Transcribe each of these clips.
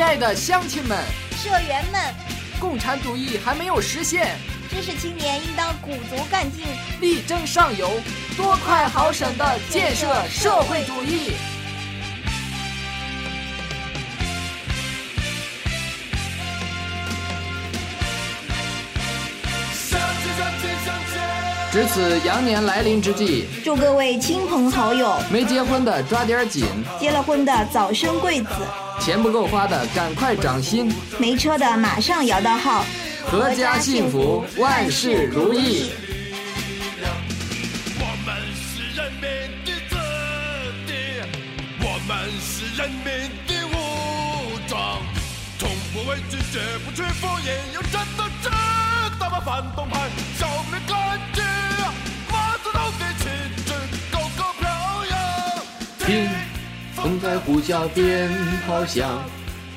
爱的乡亲们、社员们，共产主义还没有实现，知识青年应当鼓足干劲，力争上游，多快好省的建设社会主义。值此羊年来临之际，祝各位亲朋好友没结婚的抓点紧，结了婚的早生贵子，钱不够花的赶快涨薪，没车的马上摇到号，阖家幸福，万事如意。我们是人民的子弟，我们是人民的武装，从不畏惧，绝不屈服，也要战斗志，听，风在呼啸，鞭炮响，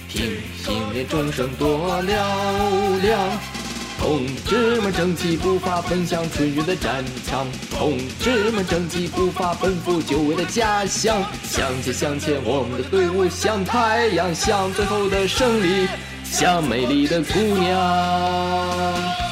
听，新年钟声多嘹亮。同志们整齐步伐，奔向春运的战场。同志们整齐步伐，奔赴久违的家乡。向前，向前，我们的队伍像太阳，向最后的胜利，像美丽的姑娘。